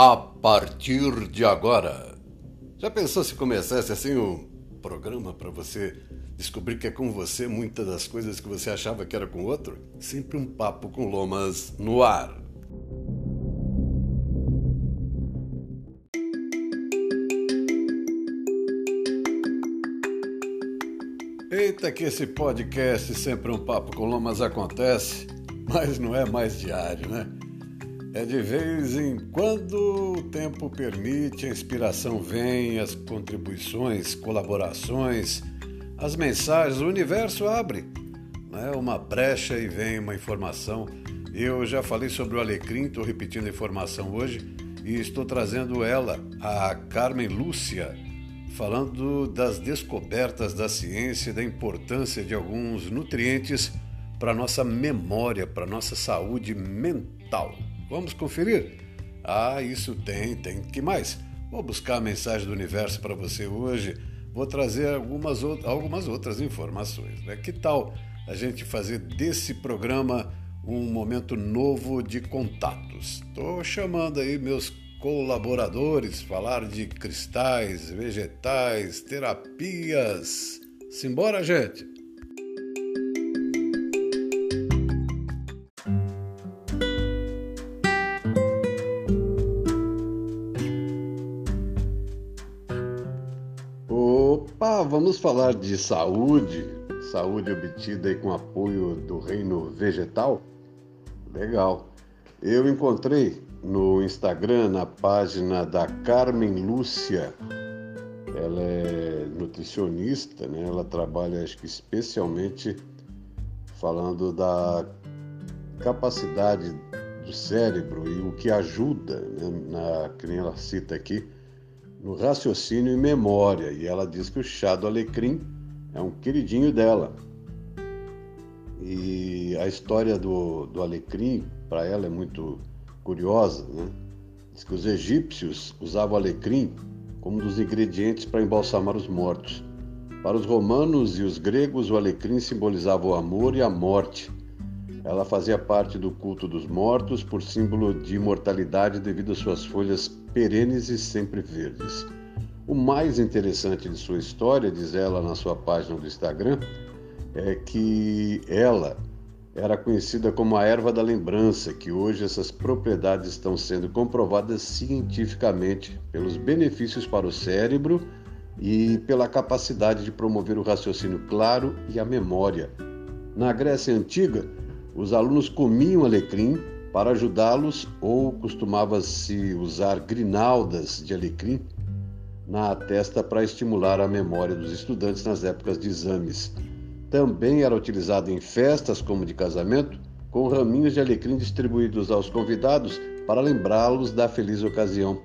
a partir de agora. Já pensou se começasse assim um programa para você descobrir que é com você muitas das coisas que você achava que era com outro? Sempre um papo com lomas no ar. Eita, que esse podcast sempre um papo com lomas acontece, mas não é mais diário, né? É de vez em quando o tempo permite, a inspiração vem, as contribuições, colaborações, as mensagens, o universo abre. Né? Uma brecha e vem uma informação. Eu já falei sobre o Alecrim, estou repetindo a informação hoje e estou trazendo ela, a Carmen Lúcia, falando das descobertas da ciência e da importância de alguns nutrientes para nossa memória, para nossa saúde mental. Vamos conferir? Ah, isso tem, tem. Que mais? Vou buscar a mensagem do universo para você hoje. Vou trazer algumas, algumas outras informações. Né? Que tal a gente fazer desse programa um momento novo de contatos? Estou chamando aí meus colaboradores, falar de cristais, vegetais, terapias. Simbora, gente! Vamos falar de saúde, saúde obtida com apoio do reino vegetal? Legal. Eu encontrei no Instagram, na página da Carmen Lúcia. Ela é nutricionista, né? Ela trabalha, acho que especialmente falando da capacidade do cérebro e o que ajuda, né? na, que nem ela cita aqui, no raciocínio e memória, e ela diz que o chá do alecrim é um queridinho dela. E a história do, do alecrim, para ela, é muito curiosa. Né? Diz que os egípcios usavam alecrim como um dos ingredientes para embalsamar os mortos. Para os romanos e os gregos, o alecrim simbolizava o amor e a morte. Ela fazia parte do culto dos mortos por símbolo de imortalidade devido às suas folhas perenes e sempre verdes. O mais interessante de sua história, diz ela na sua página do Instagram, é que ela era conhecida como a erva da lembrança, que hoje essas propriedades estão sendo comprovadas cientificamente pelos benefícios para o cérebro e pela capacidade de promover o raciocínio claro e a memória. Na Grécia Antiga, os alunos comiam alecrim para ajudá-los, ou costumava-se usar grinaldas de alecrim na testa para estimular a memória dos estudantes nas épocas de exames. Também era utilizado em festas, como de casamento, com raminhos de alecrim distribuídos aos convidados para lembrá-los da feliz ocasião.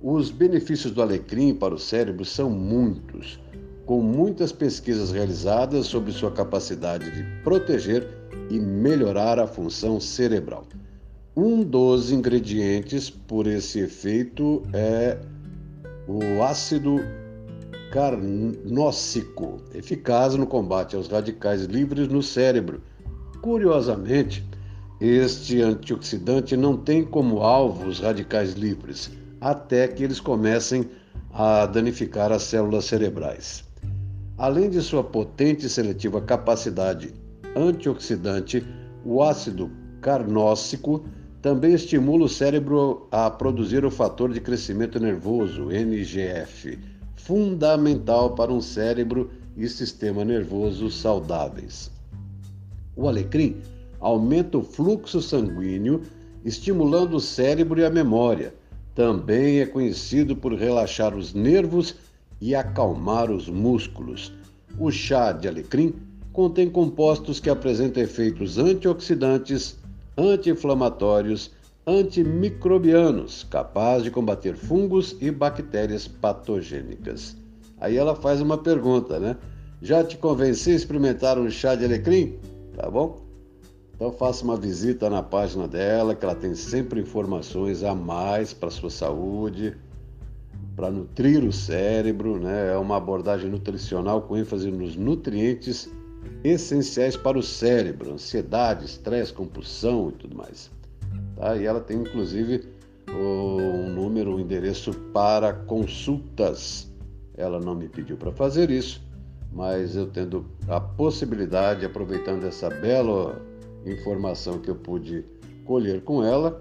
Os benefícios do alecrim para o cérebro são muitos, com muitas pesquisas realizadas sobre sua capacidade de proteger e melhorar a função cerebral. Um dos ingredientes por esse efeito é o ácido carnóxico, eficaz no combate aos radicais livres no cérebro. Curiosamente, este antioxidante não tem como alvo os radicais livres, até que eles comecem a danificar as células cerebrais. Além de sua potente e seletiva capacidade antioxidante, o ácido carnóxico também estimula o cérebro a produzir o fator de crescimento nervoso, NGF, fundamental para um cérebro e sistema nervoso saudáveis. O alecrim aumenta o fluxo sanguíneo, estimulando o cérebro e a memória. Também é conhecido por relaxar os nervos e acalmar os músculos. O chá de alecrim contém compostos que apresentam efeitos antioxidantes, anti-inflamatórios, antimicrobianos, capazes de combater fungos e bactérias patogênicas. Aí ela faz uma pergunta, né? Já te convenci a experimentar um chá de alecrim? Tá bom? Então faça uma visita na página dela, que ela tem sempre informações a mais para sua saúde, para nutrir o cérebro, né? É uma abordagem nutricional com ênfase nos nutrientes essenciais para o cérebro, ansiedade, estresse, compulsão e tudo mais. Tá? E ela tem inclusive um número, um endereço para consultas. Ela não me pediu para fazer isso, mas eu tendo a possibilidade, aproveitando essa bela informação que eu pude colher com ela,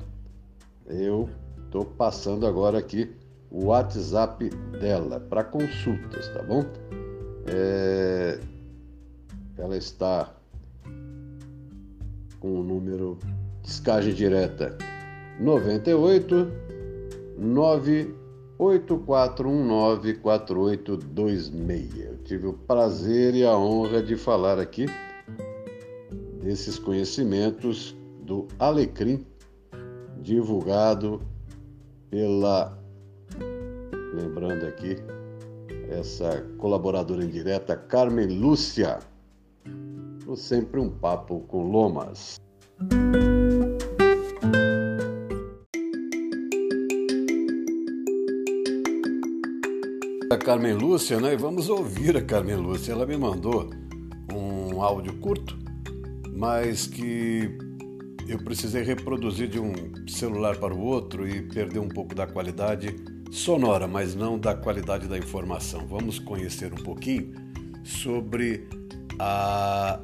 eu estou passando agora aqui o WhatsApp dela para consultas, tá bom? É... Ela está com o número descagem direta 98 98419 4826. Eu tive o prazer e a honra de falar aqui desses conhecimentos do Alecrim, divulgado pela, lembrando aqui, essa colaboradora indireta, Carmen Lúcia. Sempre um papo com Lomas. A Carmen Lúcia, né? Vamos ouvir a Carmen Lúcia. Ela me mandou um áudio curto, mas que eu precisei reproduzir de um celular para o outro e perder um pouco da qualidade sonora, mas não da qualidade da informação. Vamos conhecer um pouquinho sobre a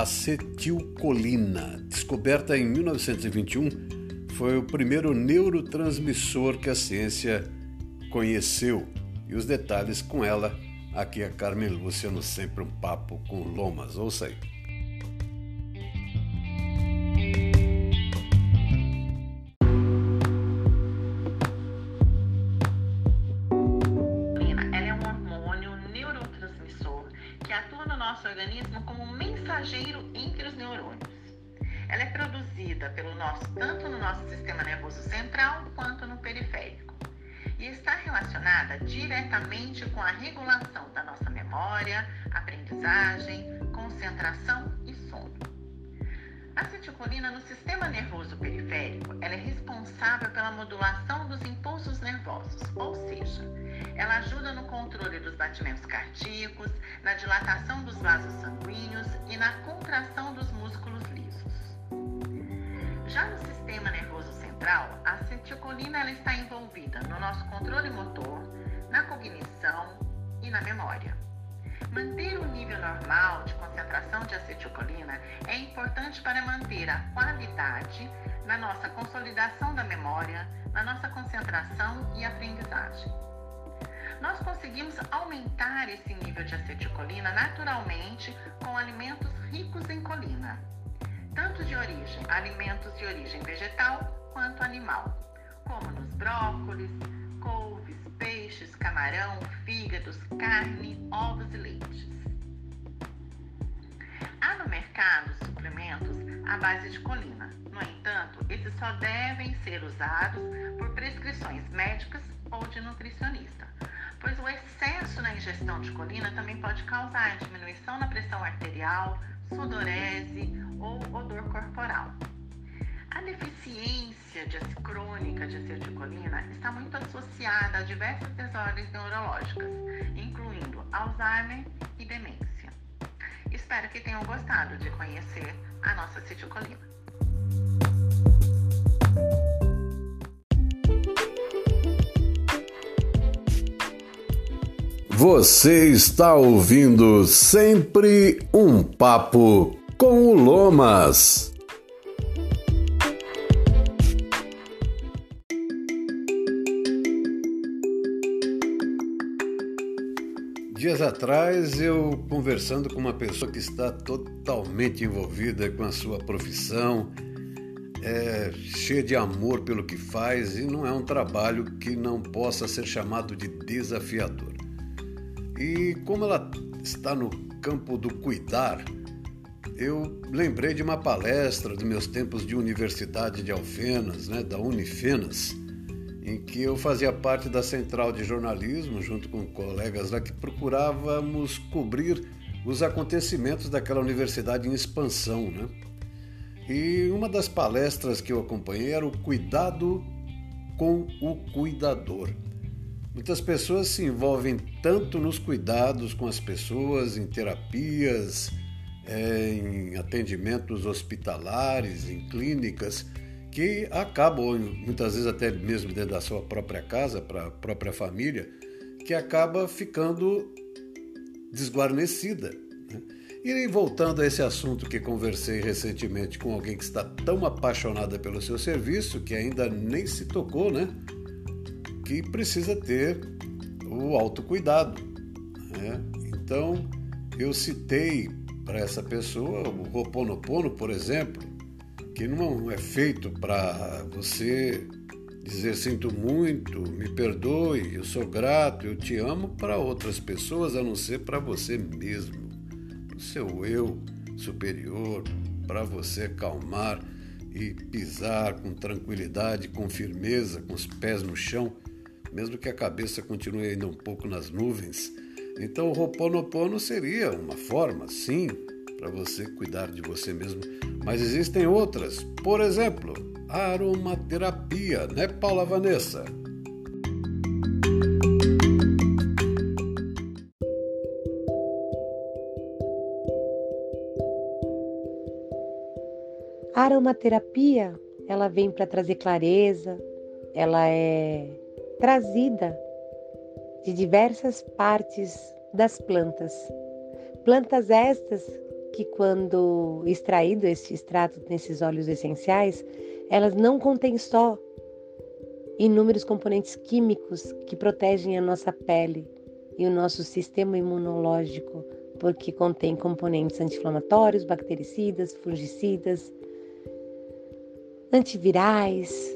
acetilcolina, descoberta em 1921, foi o primeiro neurotransmissor que a ciência conheceu. E os detalhes com ela, aqui a Carmen Lúcia no Sempre um Papo com Lomas. Ouça aí. Diretamente com a regulação da nossa memória, aprendizagem, concentração e sono. A acetilcolina no sistema nervoso periférico, ela é responsável pela modulação dos impulsos nervosos, ou seja, ela ajuda no controle dos batimentos cardíacos, na dilatação dos vasos sanguíneos e na contração dos músculos. Já no sistema nervoso central, a acetilcolina ela está envolvida no nosso controle motor, na cognição e na memória. Manter o nível normal de concentração de acetilcolina é importante para manter a qualidade na nossa consolidação da memória, na nossa concentração e aprendizagem. Nós conseguimos aumentar esse nível de acetilcolina naturalmente com alimentos ricos em colina, tanto de origem, alimentos de origem vegetal quanto animal, como nos brócolis, couves, peixes, camarão, fígados, carne, ovos e leites. Há no mercado suplementos à base de colina. No entanto, esses só devem ser usados por prescrições médicas ou de nutricionista, pois o excesso na ingestão de colina também pode causar diminuição na pressão arterial, sudorese ou odor corporal. A deficiência de crônica de acetilcolina está muito associada a diversas desordens neurológicas, incluindo Alzheimer e demência. Espero que tenham gostado de conhecer a nossa acetilcolina. Você está ouvindo sempre um papo com o Lomas. Dias atrás, eu conversando com uma pessoa que está totalmente envolvida com a sua profissão, é cheia de amor pelo que faz e não é um trabalho que não possa ser chamado de desafiador. E como ela está no campo do cuidar, eu lembrei de uma palestra dos meus tempos de Universidade de Alfenas, né, da Unifenas, em que eu fazia parte da central de jornalismo, junto com colegas lá que procurávamos cobrir os acontecimentos daquela universidade em expansão. Né? E uma das palestras que eu acompanhei era o cuidado com o cuidador. Muitas pessoas se envolvem tanto nos cuidados com as pessoas, em terapias, é, em atendimentos hospitalares, em clínicas, que acabam, muitas vezes até mesmo dentro da sua própria casa, para a própria família, que acaba ficando desguarnecida. Né? E voltando a esse assunto que conversei recentemente com alguém que está tão apaixonada pelo seu serviço que ainda nem se tocou, né? Que precisa ter o autocuidado. Né? Então, eu citei para essa pessoa o Roponopono, por exemplo, que não é feito para você dizer sinto muito, me perdoe, eu sou grato, eu te amo para outras pessoas a não ser para você mesmo, para o seu eu superior, para você acalmar e pisar com tranquilidade, com firmeza, com os pés no chão, mesmo que a cabeça continue ainda um pouco nas nuvens. Então, o Ho'oponopono seria uma forma, sim, para você cuidar de você mesmo. Mas existem outras. Por exemplo, aromaterapia, né, Paula Vanessa? A aromaterapia, ela vem para trazer clareza, ela é trazida de diversas partes das plantas. Plantas estas que, quando extraído este extrato nesses óleos essenciais, elas não contêm só inúmeros componentes químicos que protegem a nossa pele e o nosso sistema imunológico, porque contém componentes anti-inflamatórios, bactericidas, fungicidas, antivirais,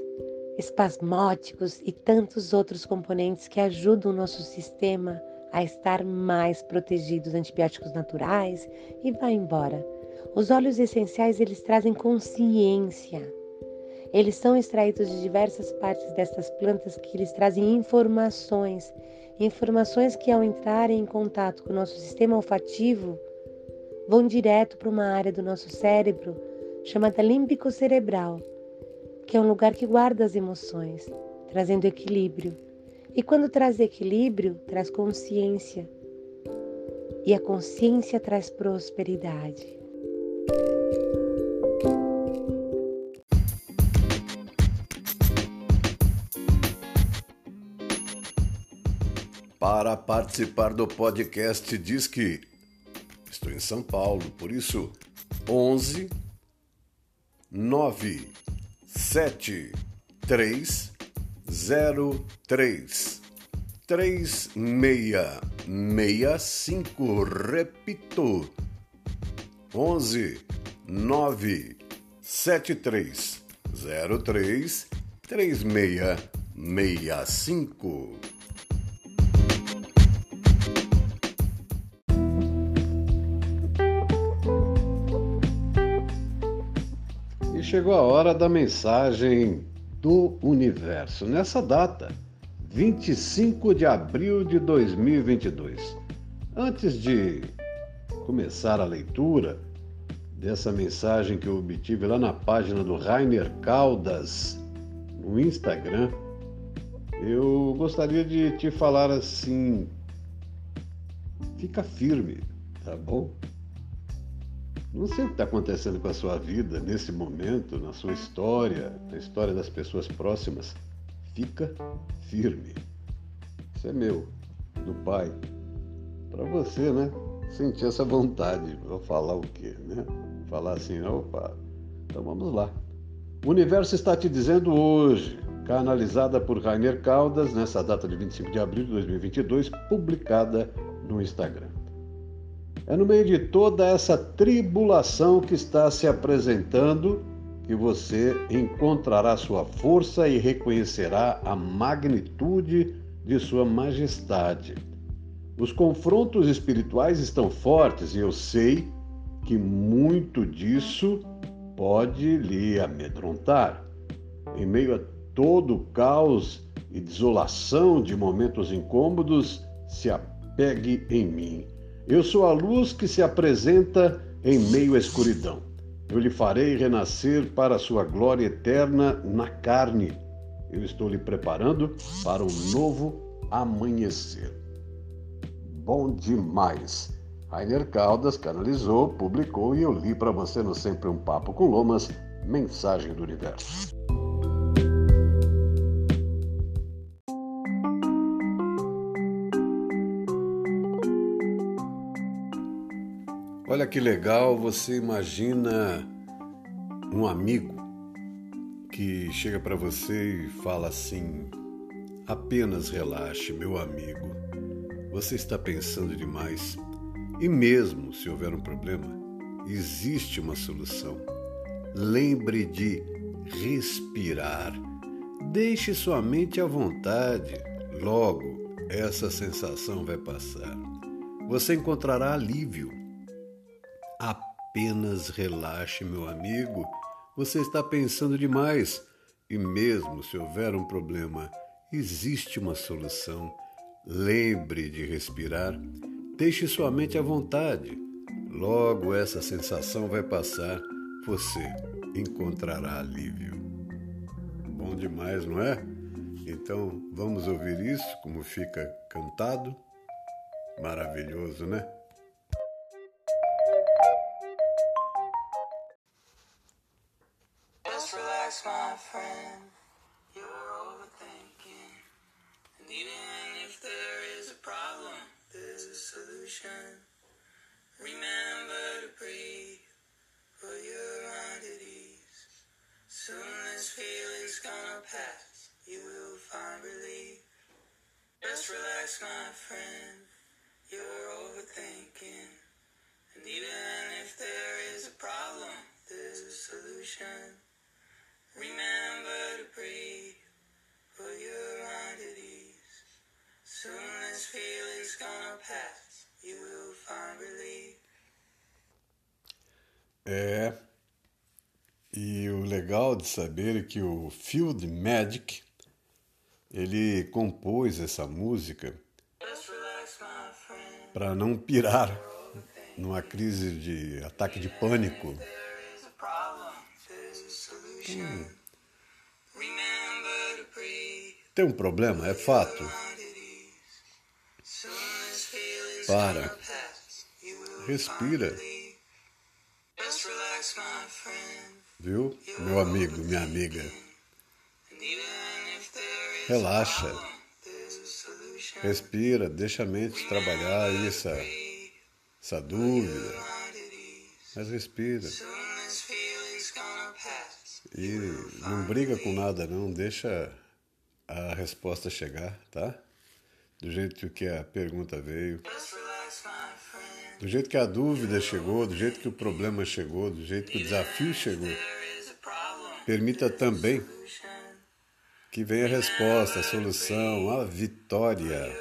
espasmóticos e tantos outros componentes que ajudam o nosso sistema a estar mais protegido dos antibióticos naturais e vai embora. Os óleos essenciais eles trazem consciência. Eles são extraídos de diversas partes destas plantas que eles trazem informações, informações que ao entrarem em contato com o nosso sistema olfativo vão direto para uma área do nosso cérebro chamada límbico cerebral, que é um lugar que guarda as emoções, trazendo equilíbrio. E quando traz equilíbrio, traz consciência. E a consciência traz prosperidade. Para participar do podcast diz que estou em São Paulo, por isso 11 9 sete três zero três três meia meia cinco repito onze nove sete três zero três três meia meia cinco chegou a hora da mensagem do universo. Nessa data, 25 de abril de 2022. Antes de começar a leitura dessa mensagem que eu obtive lá na página do Rainer Caldas no Instagram, eu gostaria de te falar assim: fica firme, tá bom? Não sei o que está acontecendo com a sua vida nesse momento, na sua história, na história das pessoas próximas. Fica firme. Isso é meu, do pai. Para você, né? Sentir essa vontade. Vou falar o quê, né? Falar assim, opa. Então vamos lá. O universo está te dizendo hoje, canalizada por Rainer Caldas, nessa data de 25 de abril de 2022, publicada no Instagram. É no meio de toda essa tribulação que está se apresentando que você encontrará sua força e reconhecerá a magnitude de sua majestade. Os confrontos espirituais estão fortes e eu sei que muito disso pode lhe amedrontar. Em meio a todo o caos e desolação de momentos incômodos, se apegue em mim eu sou a luz que se apresenta em meio à escuridão. Eu lhe farei renascer para a sua glória eterna na carne. Eu estou lhe preparando para um novo amanhecer. Bom demais! Rainer Caldas canalizou, publicou e eu li para você no Sempre um Papo com Lomas, Mensagem do Universo. Olha que legal, você imagina um amigo que chega para você e fala assim: apenas relaxe, meu amigo. Você está pensando demais. E mesmo se houver um problema, existe uma solução. Lembre de respirar. Deixe sua mente à vontade. Logo, essa sensação vai passar. Você encontrará alívio. Apenas relaxe, meu amigo. Você está pensando demais. E mesmo se houver um problema, existe uma solução. Lembre de respirar. Deixe sua mente à vontade. Logo essa sensação vai passar. Você encontrará alívio. Bom demais, não é? Então vamos ouvir isso como fica cantado. Maravilhoso, né? Friend. You're overthinking. And even if there is a problem, there's a solution. Remember to breathe. Put your mind at ease. Soon this feeling's gonna pass. You will find relief. É. E o legal de saber é que o Field Magic ele compôs essa música para não pirar numa crise de ataque de pânico. Hum. Tem um problema, é fato. Para. Respira. Viu, meu amigo, minha amiga? Relaxa. Respira, deixa a mente trabalhar essa, essa dúvida. Mas respira. E não briga com nada não, deixa a resposta chegar, tá? Do jeito que a pergunta veio. Do jeito que a dúvida chegou, do jeito que o problema chegou, do jeito que o desafio chegou. Permita também que venha a resposta, a solução, a vitória.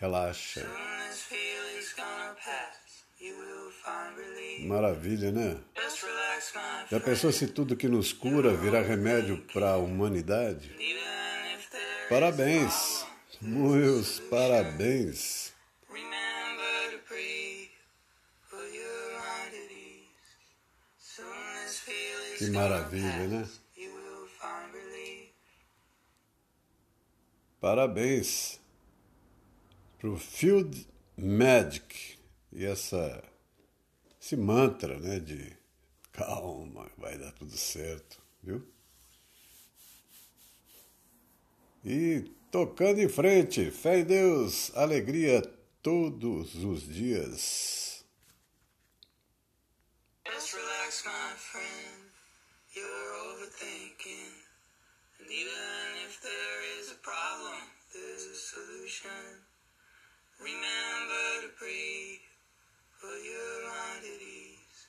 Relaxa. Maravilha, né? Já pensou se tudo que nos cura virar remédio para a humanidade? Parabéns, meus parabéns. Que maravilha, né? Parabéns para o Field Magic e essa, esse mantra né, de calma, vai dar tudo certo, viu? E tocando em frente, fé em Deus, alegria todos os dias. Remember to breathe, put your mind at ease.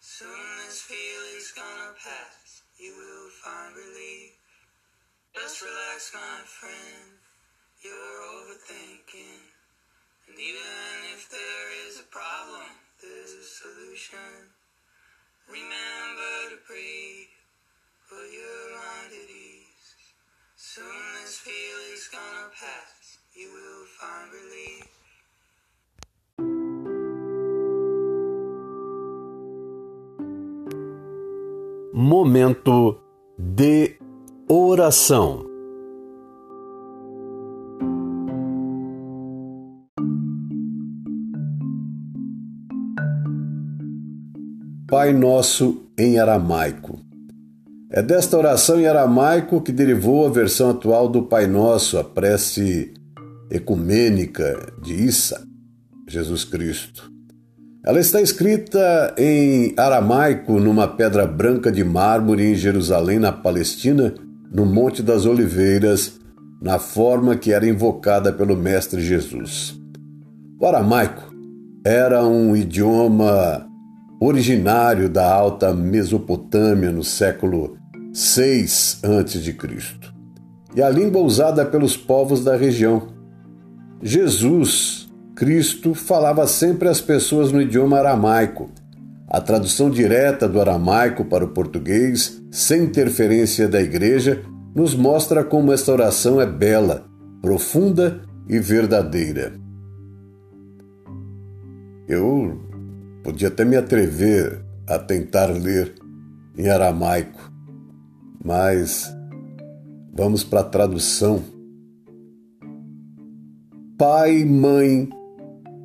Soon this feeling's gonna pass, you will find relief. Just relax, my friend, you're overthinking. And even if there is a problem, there's a solution. Remember to breathe, Momento de oração. Pai Nosso em aramaico. É desta oração em aramaico que derivou a versão atual do Pai Nosso, a prece ecumênica de Issa, Jesus Cristo. Ela está escrita em aramaico numa pedra branca de mármore em Jerusalém, na Palestina, no Monte das Oliveiras, na forma que era invocada pelo Mestre Jesus. O aramaico era um idioma originário da Alta Mesopotâmia no século 6 a.C. e a língua usada pelos povos da região. Jesus Cristo falava sempre às pessoas no idioma aramaico. A tradução direta do aramaico para o português, sem interferência da igreja, nos mostra como esta oração é bela, profunda e verdadeira. Eu podia até me atrever a tentar ler em aramaico, mas vamos para a tradução. Pai, mãe,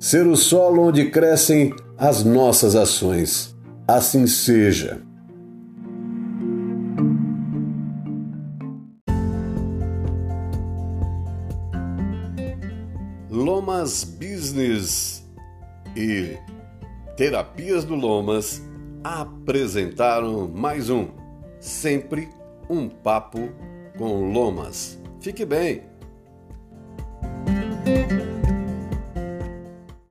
ser o solo onde crescem as nossas ações. Assim seja. Lomas Business e Terapias do Lomas apresentaram mais um Sempre um Papo com Lomas. Fique bem!